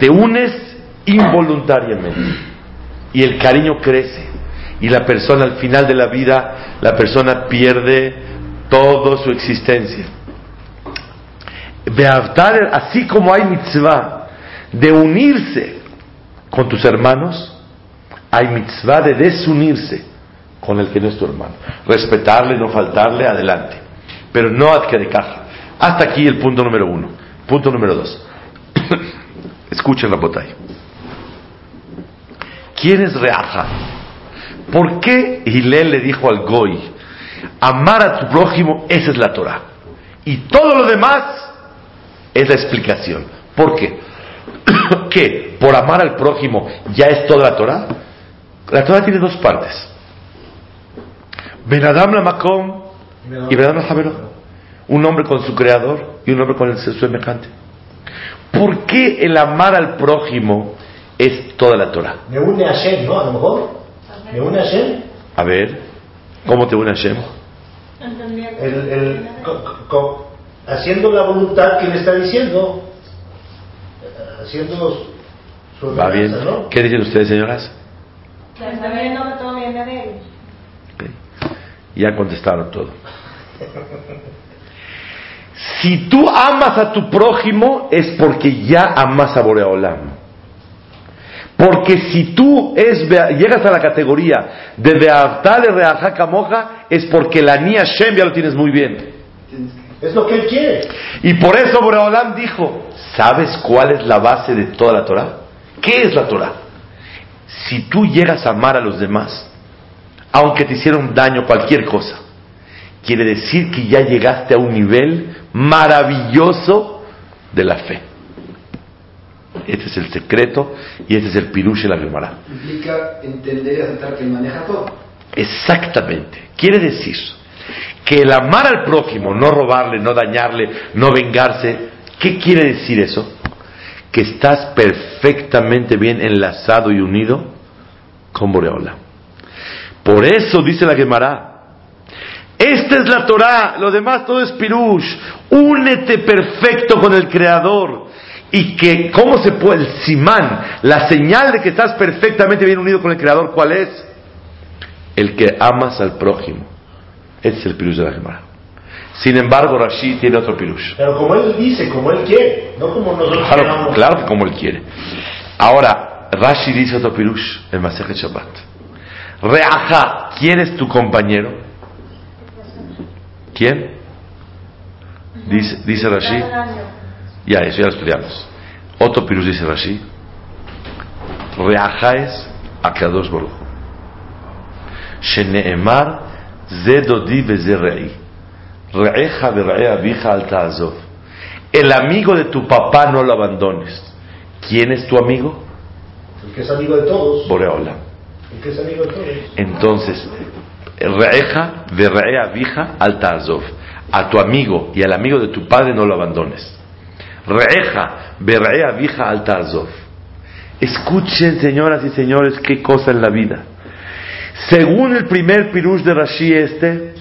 [SPEAKER 1] Te unes involuntariamente. Y el cariño crece. Y la persona al final de la vida la persona pierde toda su existencia. Así como hay mitzvah de unirse con tus hermanos hay mitzvah de desunirse con el que no es tu hermano. Respetarle, no faltarle, adelante. Pero no adquiere caja. Hasta aquí el punto número uno. Punto número dos. *coughs* Escuchen la botella ¿Quién es Reaja? ¿Por qué Hillel le dijo al Goy, amar a tu prójimo, esa es la Torah? Y todo lo demás es la explicación. ¿Por qué? *coughs* ¿Qué? ¿Por amar al prójimo ya es toda la Torah? La Torah tiene dos partes. Benadam la Makom y Benadam la. Un hombre con su creador y un hombre con el su semejante. ¿Por qué el amar al prójimo es toda la Torah?
[SPEAKER 5] Me une a Shem, ¿no? A lo mejor. Me une a Shem.
[SPEAKER 1] A ver, ¿cómo te une Hashem?
[SPEAKER 5] El, el, co- co- haciendo la voluntad que le está diciendo. Eh, Haciendo su
[SPEAKER 1] ¿Va bien?
[SPEAKER 5] ¿no?
[SPEAKER 1] ¿Qué dicen ustedes, señoras?
[SPEAKER 3] También no me todo viene de ellos.
[SPEAKER 1] Ok. Ya contestaron todo. Si tú amas a tu prójimo es porque ya amas a Boreolam. Porque si tú es, llegas a la categoría de Beavtale Reajaca Moja, es porque la Nia Shem ya lo tienes muy bien.
[SPEAKER 5] Es lo que él quiere.
[SPEAKER 1] Y por eso Boreolam dijo, ¿sabes cuál es la base de toda la Torah? ¿Qué es la Torah? Si tú llegas a amar a los demás, aunque te hicieron daño, cualquier cosa, quiere decir que ya llegaste a un nivel maravilloso de la fe. Este es el secreto y este es el pirush de la Gemara.
[SPEAKER 6] Implica entender y aceptar que maneja todo.
[SPEAKER 1] Exactamente. Quiere decir que el amar al prójimo, no robarle, no dañarle, no vengarse, ¿qué quiere decir eso? Que estás perfectamente bien enlazado y unido con Boreola. Por eso dice la Gemara, esta es la Torah, lo demás todo es pirush. Únete perfecto con el Creador. Y que, ¿cómo se puede? El simán, la señal de que estás perfectamente bien unido con el Creador, ¿cuál es? El que amas al prójimo. Ese es el pirush de la Gemara. Sin embargo, Rashi tiene otro pirush.
[SPEAKER 5] Pero como él dice, como él quiere, no como nosotros
[SPEAKER 1] Claro, claro que como él quiere. Ahora, Rashi dice otro pirush, el Masejet Shabbat. Reaja, ¿quién es tu compañero? ¿Quién? Dice, dice Rashi. Ya, eso ya lo estudiamos. Otro pirus dice Rashi. Reajaes Akadosh Baruch. Sheneemar Zedodi Bezerrei. Reeja Berrea Vija al Ta'azov. El amigo de tu papá no lo abandones. ¿Quién es tu amigo?
[SPEAKER 5] El que es amigo de todos.
[SPEAKER 1] Boreola.
[SPEAKER 5] El que es amigo de todos.
[SPEAKER 1] Entonces, Reeja Berrea Vija al Ta'azov. A tu amigo y al amigo de tu padre no lo abandones. Reeja Berrea Vija al Ta'azov. Escuchen, señoras y señores, qué cosa en la vida. Según el primer pirush de Rashi este,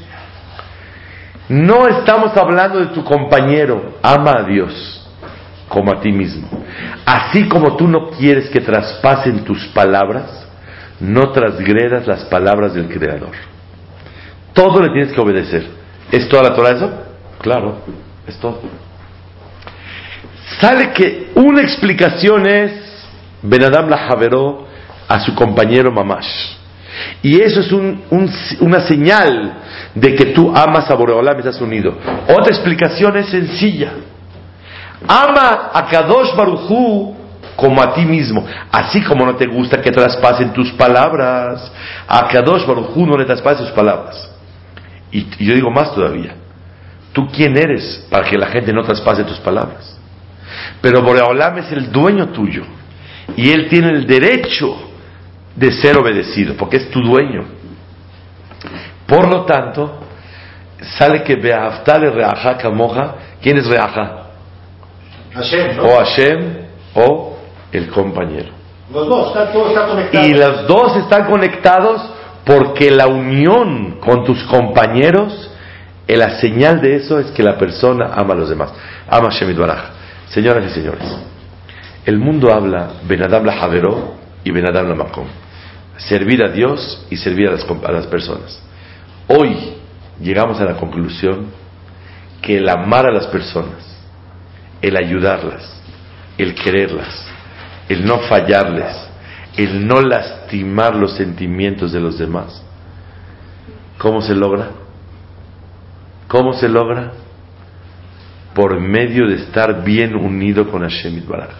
[SPEAKER 1] no estamos hablando de tu compañero, ama a Dios como a ti mismo. Así como tú no quieres que traspasen tus palabras, no transgredas las palabras del Creador. Todo le tienes que obedecer. ¿Es toda la Torah eso? Claro, es todo. Sale que una explicación es Benadam la javeró a su compañero Mamash. Y eso es un, un, una señal de que tú amas a Boreolam y estás unido. Otra explicación es sencilla. Ama a Kadosh Barujú como a ti mismo. Así como no te gusta que traspasen tus palabras, a Kadosh Barujú no le traspases tus palabras. Y yo digo más todavía. ¿Tú quién eres para que la gente no traspase tus palabras? Pero Boreolam es el dueño tuyo. Y él tiene el derecho de ser obedecido, porque es tu dueño. Por lo tanto, sale que Beaftale Reaja Kamoja, ¿quién es Reaja?
[SPEAKER 5] Hashem, ¿no?
[SPEAKER 1] O Hashem o el compañero.
[SPEAKER 5] Los dos, está, todo está conectado.
[SPEAKER 1] Y los dos están conectados porque la unión con tus compañeros, eh, la señal de eso es que la persona ama a los demás. Ama a Hashem Baraj. Señoras y señores, el mundo habla Benadam la Javeró y Benadam la Makom. Servir a Dios y servir a las, a las personas. Hoy llegamos a la conclusión que el amar a las personas, el ayudarlas, el quererlas, el no fallarles, el no lastimar los sentimientos de los demás, ¿cómo se logra? ¿Cómo se logra? Por medio de estar bien unido con Hashem Baraj.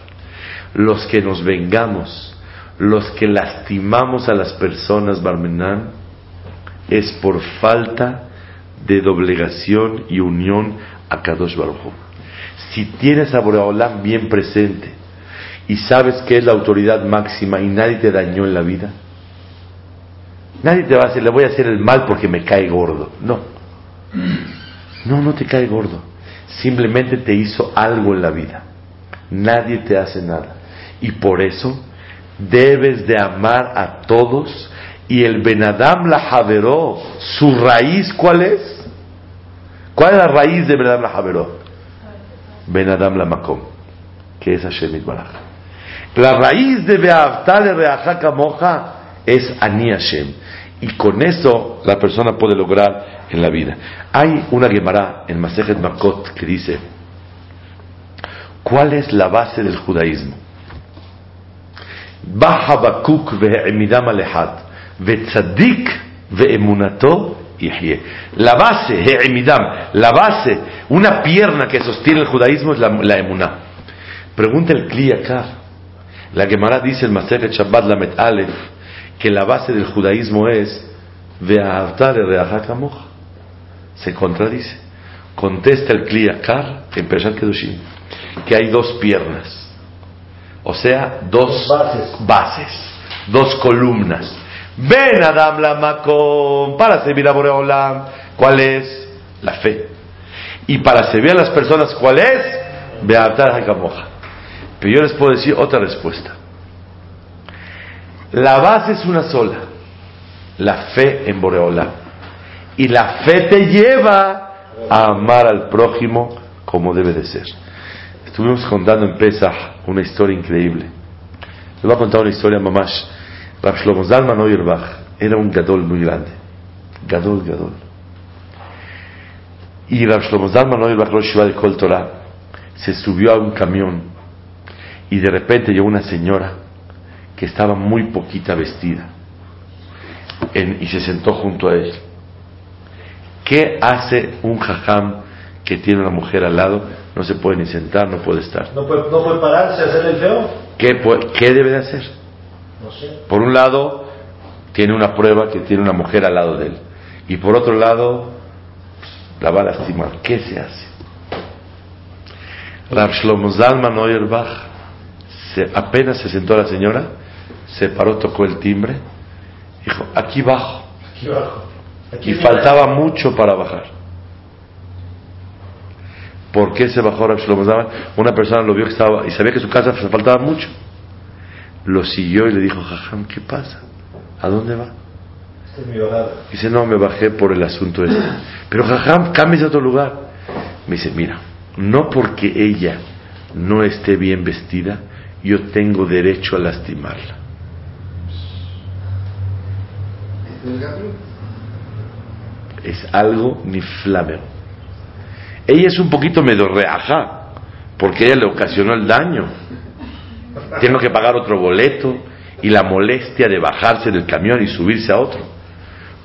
[SPEAKER 1] Los que nos vengamos, los que lastimamos a las personas, Barmenán, es por falta de doblegación y unión a Kadosh Baruj. Si tienes a Boreolam bien presente y sabes que es la autoridad máxima y nadie te dañó en la vida, nadie te va a decir, le voy a hacer el mal porque me cae gordo. No. No, no te cae gordo. Simplemente te hizo algo en la vida. Nadie te hace nada. Y por eso debes de amar a todos y el Benadam la Javeró, su raíz, ¿cuál es? ¿Cuál es la raíz de Benadam la Javeró? Benadam la Makom, que es Hashem Baraj. La raíz de Beavtale Reajaka Moja es Ani Hashem. Y con eso la persona puede lograr en la vida. Hay una Gemara en Masejet Makot que dice, ¿cuál es la base del judaísmo? La base, la base, una pierna que sostiene el judaísmo es la, la emuná. Pregunta el Kli. La Gemara dice el Masechet Shabbat Lamet Aleph que la base del judaísmo es. Se contradice. Contesta el Kli Akar en Peshat Kedushim que hay dos piernas. O sea, dos
[SPEAKER 5] Bases.
[SPEAKER 1] bases, dos columnas. Ven Adam Lamakom para servir a Boreolam. ¿Cuál es? La fe. Y para servir a las personas, ¿cuál es? Beatar Hakamoja. Pero yo les puedo decir otra respuesta. La base es una sola, la fe en Boreolam. Y la fe te lleva a amar al prójimo como debe de ser. Estuvimos contando en Pesach una historia increíble. Les voy a contar una historia, mamash. Rav Shlomo Zalman Auerbach era un gadol muy grande. Gadol, gadol. Y Rav Zalman Auerbach, Rosh de Kol Torah, se subió a un camión y de repente llegó una señora que estaba muy poquita vestida en- y se sentó junto a él. ¿Qué hace un jajam que tiene una mujer al lado? No se puede ni sentar, no puede estar.
[SPEAKER 5] ¿No puede, no puede pararse a hacer el feo?
[SPEAKER 1] ¿Qué, debe de hacer?
[SPEAKER 5] No sé.
[SPEAKER 1] Por un lado, tiene una prueba que tiene una mujer al lado de él. Y por otro lado, la va a lastimar. ¿Qué se hace? Rav Shlomo Zalman Auerbach, se- apenas se sentó la señora, se paró, tocó el timbre, dijo, aquí bajo.
[SPEAKER 5] Aquí. Aquí
[SPEAKER 1] Y faltaba mucho para bajar. ¿Por qué se bajó Rav Shlomo Zalman? Una persona lo vio que estaba y sabía que su casa faltaba mucho. Lo siguió y le dijo, Jajam, ¿qué pasa? ¿A dónde va?
[SPEAKER 5] Esta es mi bajada.
[SPEAKER 1] Dice, no, me bajé por el asunto este. Pero Jajam, cámbiese a otro lugar. Me dice, mira, no porque ella no esté bien vestida, yo tengo derecho a lastimarla.
[SPEAKER 6] Es
[SPEAKER 1] algo ni flameo. Ella es un poquito medio reaja, porque ella le ocasionó el daño. Tengo que pagar otro boleto y la molestia de bajarse del camión y subirse a otro.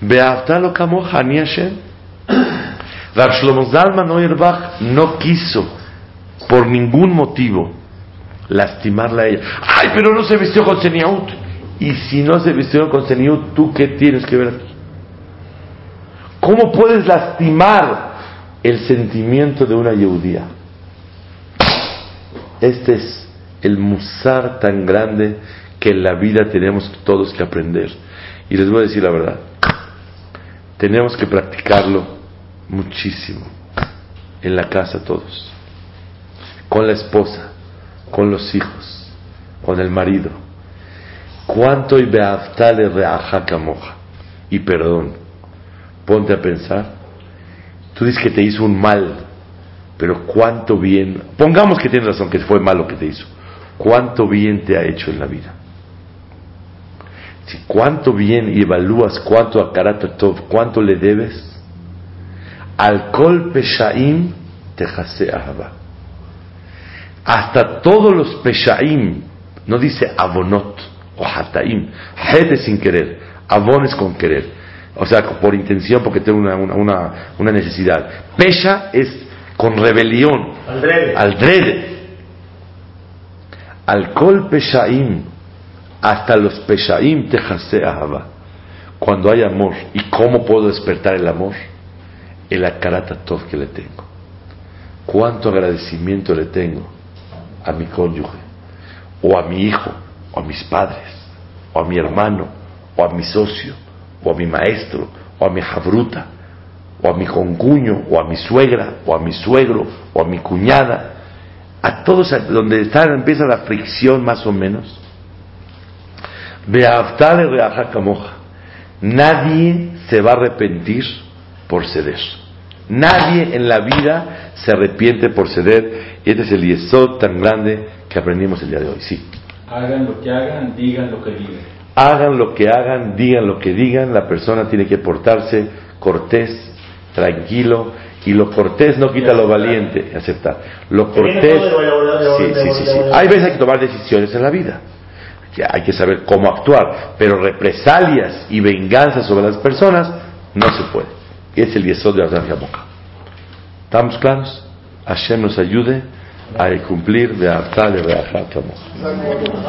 [SPEAKER 1] Beaftalo kamoja ani Hashem. Shlomo Zalman Auerbach no quiso, por ningún motivo, lastimarla a ella. Ay, pero no se vistió con Seniaut. Y si no se vistió con Seniaut, ¿tú qué tienes que ver aquí? ¿Cómo puedes lastimar el sentimiento de una yehudía? Este es el musar tan grande que en la vida tenemos todos que aprender. Y les voy a decir la verdad, tenemos que practicarlo muchísimo en la casa todos, con la esposa, con los hijos, con el marido. ¿Cuánto y beaftale reaja kamoja? Y perdón, ponte a pensar, tú dices que te hizo un mal, pero cuánto bien, pongamos que tienes razón, que fue malo que te hizo, cuánto bien te ha hecho en la vida. Si cuánto bien evalúas cuánto a Tov, cuánto le debes, al kol peshaim te ahava. Hasta todos los peshaim, no dice avonot o hataim, het es sin querer, avon es con querer, o sea, por intención porque tengo una, una, una, una necesidad. Pesha es con rebelión,
[SPEAKER 5] Al drede.
[SPEAKER 1] al drede. Al kol peshaim, hasta los peshaim te ahava. Cuando hay amor, ¿y cómo puedo despertar el amor? El akaratatov que le tengo. ¿Cuánto agradecimiento le tengo a mi cónyuge, o a mi hijo, o a mis padres, o a mi hermano, o a mi socio, o a mi maestro, o a mi jabruta, o a mi concuño, o a mi suegra, o a mi suegro, o a mi cuñada, a todos donde está, empieza la fricción más o menos. Nadie se va a arrepentir por ceder. Nadie en la vida se arrepiente por ceder. Y este es el yesod tan grande que aprendimos el día de hoy. Sí.
[SPEAKER 4] Hagan lo que hagan, digan lo que digan.
[SPEAKER 1] Hagan lo que hagan, digan lo que digan, la persona tiene que portarse cortés, tranquilo, y lo cortés no quita lo valiente, aceptar. Lo cortés,
[SPEAKER 5] de- de- de-
[SPEAKER 1] sí,
[SPEAKER 5] de-
[SPEAKER 1] sí,
[SPEAKER 5] de-
[SPEAKER 1] sí,
[SPEAKER 5] de-
[SPEAKER 1] sí.
[SPEAKER 5] de-
[SPEAKER 1] Hay veces hay que tomar decisiones en la vida. hay que saber cómo actuar, pero represalias y venganza sobre las personas no se puede. Es el yesod de la boca. ¿Estamos claros? Hashem nos ayude a cumplir de Artal y